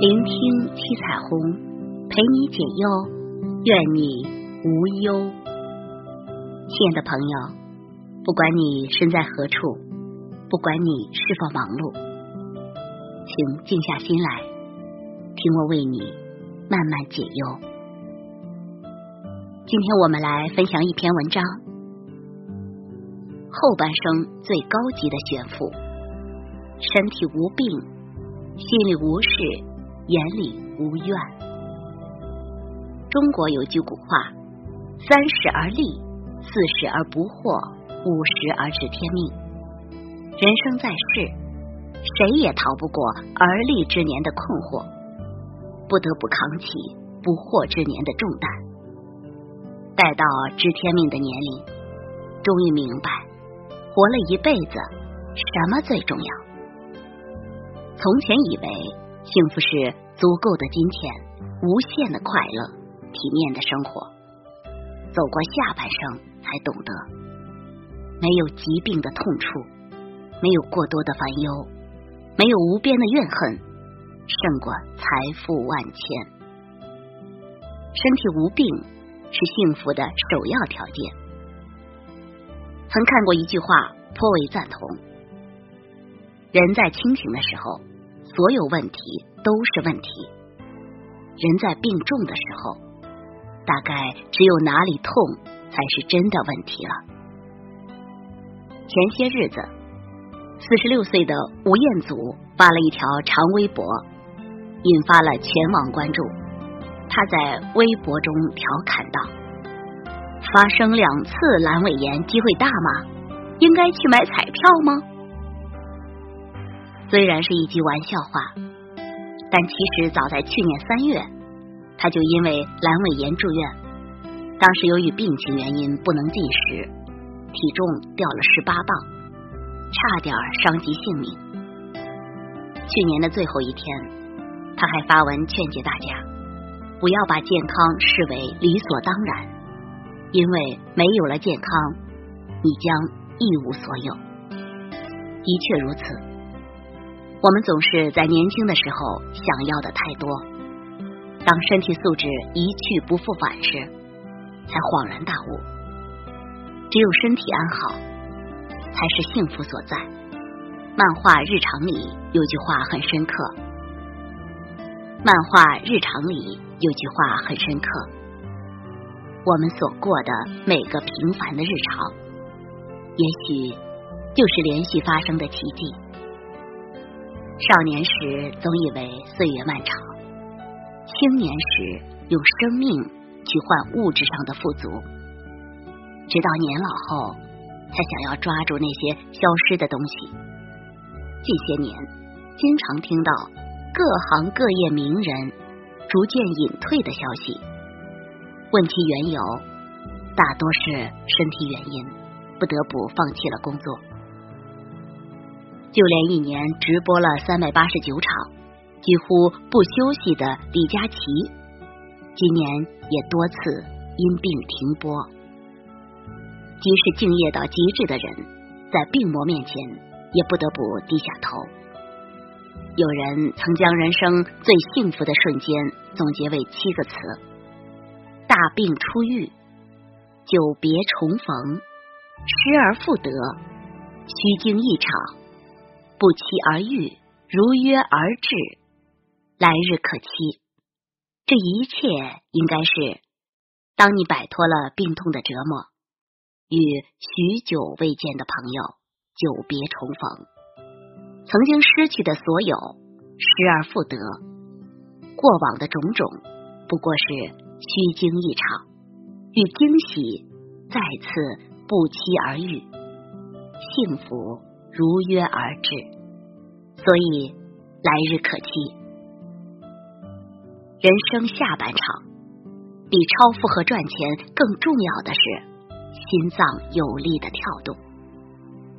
聆听七彩虹，陪你解忧，愿你无忧。亲爱的朋友，不管你身在何处，不管你是否忙碌，请静下心来，听我为你慢慢解忧。今天我们来分享一篇文章：后半生最高级的炫富，身体无病，心里无事。眼里无怨。中国有句古话：“三十而立，四十而不惑，五十而知天命。”人生在世，谁也逃不过而立之年的困惑，不得不扛起不惑之年的重担。待到知天命的年龄，终于明白，活了一辈子，什么最重要？从前以为。幸福是足够的金钱，无限的快乐，体面的生活。走过下半生，才懂得，没有疾病的痛处，没有过多的烦忧，没有无边的怨恨，胜过财富万千。身体无病是幸福的首要条件。曾看过一句话，颇为赞同：人在清醒的时候。所有问题都是问题。人在病重的时候，大概只有哪里痛才是真的问题了。前些日子，四十六岁的吴彦祖发了一条长微博，引发了全网关注。他在微博中调侃道：“发生两次阑尾炎机会大吗？应该去买彩票吗？”虽然是一句玩笑话，但其实早在去年三月，他就因为阑尾炎住院。当时由于病情原因不能进食，体重掉了十八磅，差点伤及性命。去年的最后一天，他还发文劝诫大家，不要把健康视为理所当然，因为没有了健康，你将一无所有。的确如此。我们总是在年轻的时候想要的太多，当身体素质一去不复返时，才恍然大悟，只有身体安好，才是幸福所在。漫画日常里有句话很深刻，漫画日常里有句话很深刻，我们所过的每个平凡的日常，也许就是连续发生的奇迹。少年时总以为岁月漫长，青年时用生命去换物质上的富足，直到年老后才想要抓住那些消失的东西。近些年，经常听到各行各业名人逐渐隐退的消息，问其缘由，大多是身体原因，不得不放弃了工作。就连一年直播了三百八十九场，几乎不休息的李佳琦，今年也多次因病停播。即使敬业到极致的人，在病魔面前也不得不低下头。有人曾将人生最幸福的瞬间总结为七个词：大病初愈、久别重逢、失而复得、虚惊一场。不期而遇，如约而至，来日可期。这一切应该是，当你摆脱了病痛的折磨，与许久未见的朋友久别重逢，曾经失去的所有失而复得，过往的种种不过是虚惊一场，与惊喜再次不期而遇，幸福。如约而至，所以来日可期。人生下半场，比超负荷赚钱更重要的是心脏有力的跳动；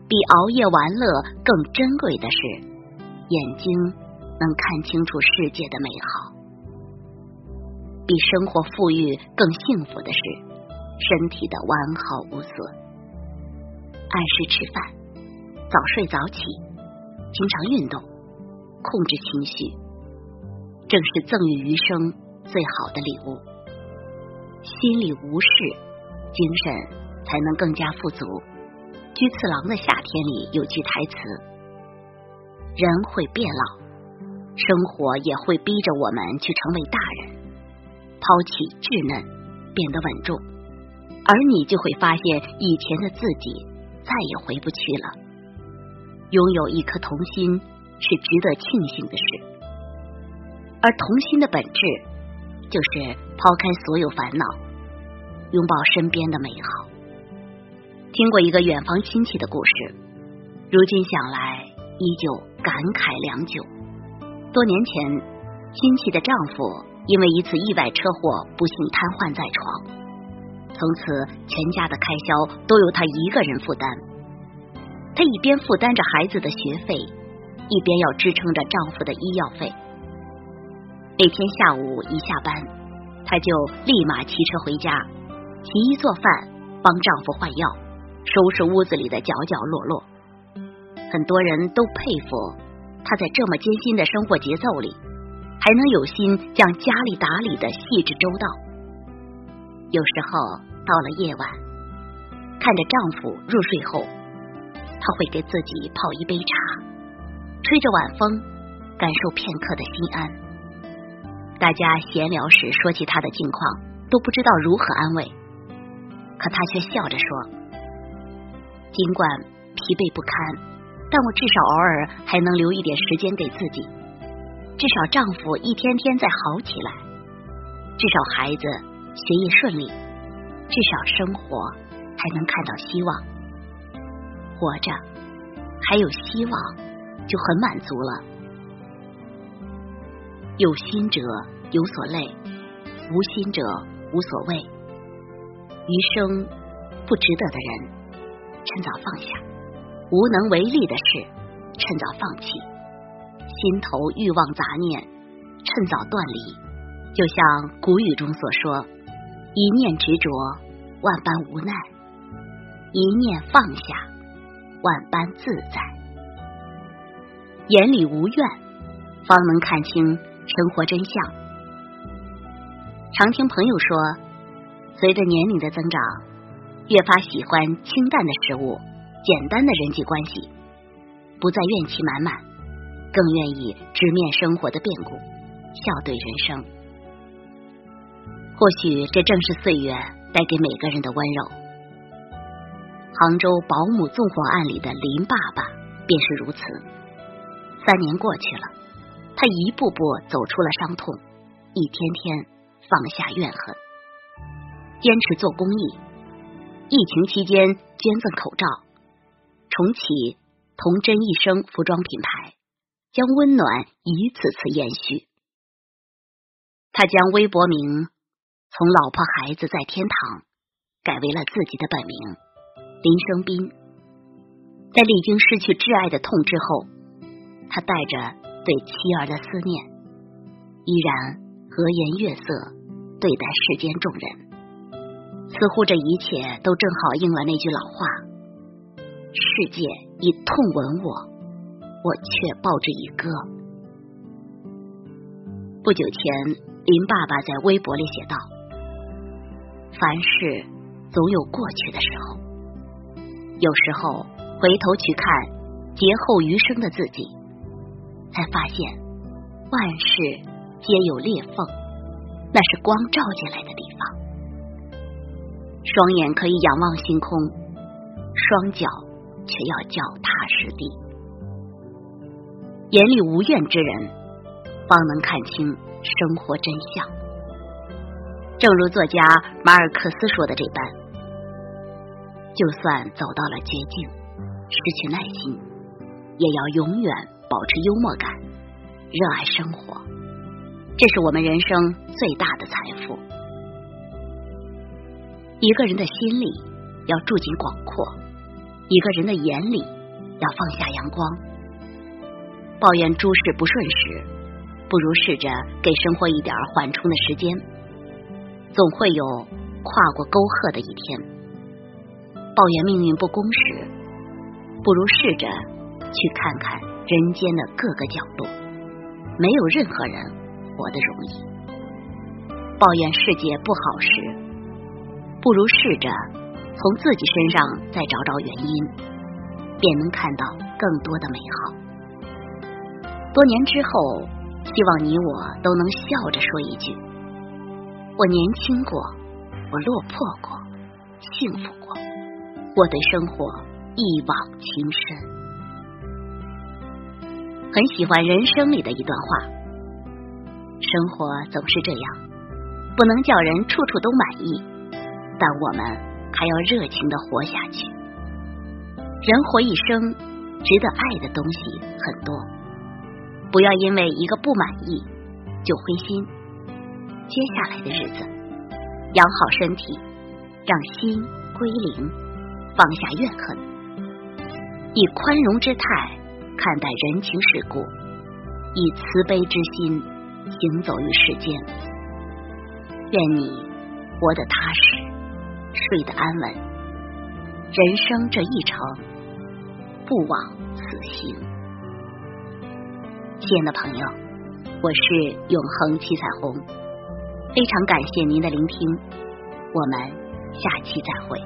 比熬夜玩乐更珍贵的是眼睛能看清楚世界的美好；比生活富裕更幸福的是身体的完好无损。按时吃饭。早睡早起，经常运动，控制情绪，正是赠予余生最好的礼物。心里无事，精神才能更加富足。居次郎的夏天里有句台词：“人会变老，生活也会逼着我们去成为大人，抛弃稚嫩，变得稳重，而你就会发现以前的自己再也回不去了。拥有一颗童心是值得庆幸的事，而童心的本质就是抛开所有烦恼，拥抱身边的美好。”听过一个远房亲戚的故事，如今想来依旧感慨良久。多年前，亲戚的丈夫因为一次意外车祸不幸瘫痪在床，从此全家的开销都由他一个人负担。她一边负担着孩子的学费，一边要支撑着丈夫的医药费。那天下午一下班，她就立马骑车回家，洗衣做饭，帮丈夫换药。收拾屋子里的角角落落，很多人都佩服她在这么艰辛的生活节奏里，还能有心将家里打理的细致周到。有时候到了夜晚，看着丈夫入睡后，她会给自己泡一杯茶，吹着晚风，感受片刻的心安。大家闲聊时说起她的近况，都不知道如何安慰，可她却笑着说。尽管疲惫不堪，但我至少偶尔还能留一点时间给自己。至少丈夫一天天在好起来，至少孩子学业顺利，至少生活还能看到希望。活着还有希望，就很满足了。有心者有所累，无心者无所谓。余生不值得的人。趁早放下无能为力的事，趁早放弃心头欲望杂念，趁早断离。就像古语中所说：“一念执着，万般无奈；一念放下，万般自在。”眼里无怨，方能看清生活真相。常听朋友说，随着年龄的增长。越发喜欢清淡的食物，简单的人际关系，不再怨气满满，更愿意直面生活的变故，笑对人生。或许这正是岁月带给每个人的温柔。杭州保姆纵火案里的林爸爸便是如此。三年过去了，他一步步走出了伤痛，一天天放下怨恨，坚持做公益。疫情期间捐赠口罩，重启童真一生服装品牌，将温暖一次次延续。他将微博名从“老婆孩子在天堂”改为了自己的本名林生斌。在历经失去挚爱的痛之后，他带着对妻儿的思念，依然和颜悦色对待世间众人。似乎这一切都正好应了那句老话：“世界以痛吻我，我却报之以歌。”不久前，林爸爸在微博里写道：“凡事总有过去的时候，有时候回头去看劫后余生的自己，才发现万事皆有裂缝，那是光照进来的地方。”双眼可以仰望星空，双脚却要脚踏实地。眼里无怨之人，方能看清生活真相。正如作家马尔克斯说的这般，就算走到了绝境，失去耐心，也要永远保持幽默感，热爱生活。这是我们人生最大的财富。一个人的心里要住进广阔，一个人的眼里要放下阳光。抱怨诸事不顺时，不如试着给生活一点缓冲的时间，总会有跨过沟壑的一天。抱怨命运不公时，不如试着去看看人间的各个角落。没有任何人活得容易。抱怨世界不好时，不如试着从自己身上再找找原因，便能看到更多的美好。多年之后，希望你我都能笑着说一句：“我年轻过，我落魄过，幸福过，我对生活一往情深。”很喜欢人生里的一段话：生活总是这样，不能叫人处处都满意，但我们还要热情的活下去。人活一生，值得爱的东西很多，不要因为一个不满意就灰心。接下来的日子，养好身体，让心归零，放下怨恨，以宽容之态。看待人情世故，以慈悲之心行走于世间。愿你活得踏实，睡得安稳。人生这一程，不枉此行。亲爱的朋友，我是永恒七彩虹，非常感谢您的聆听，我们下期再会。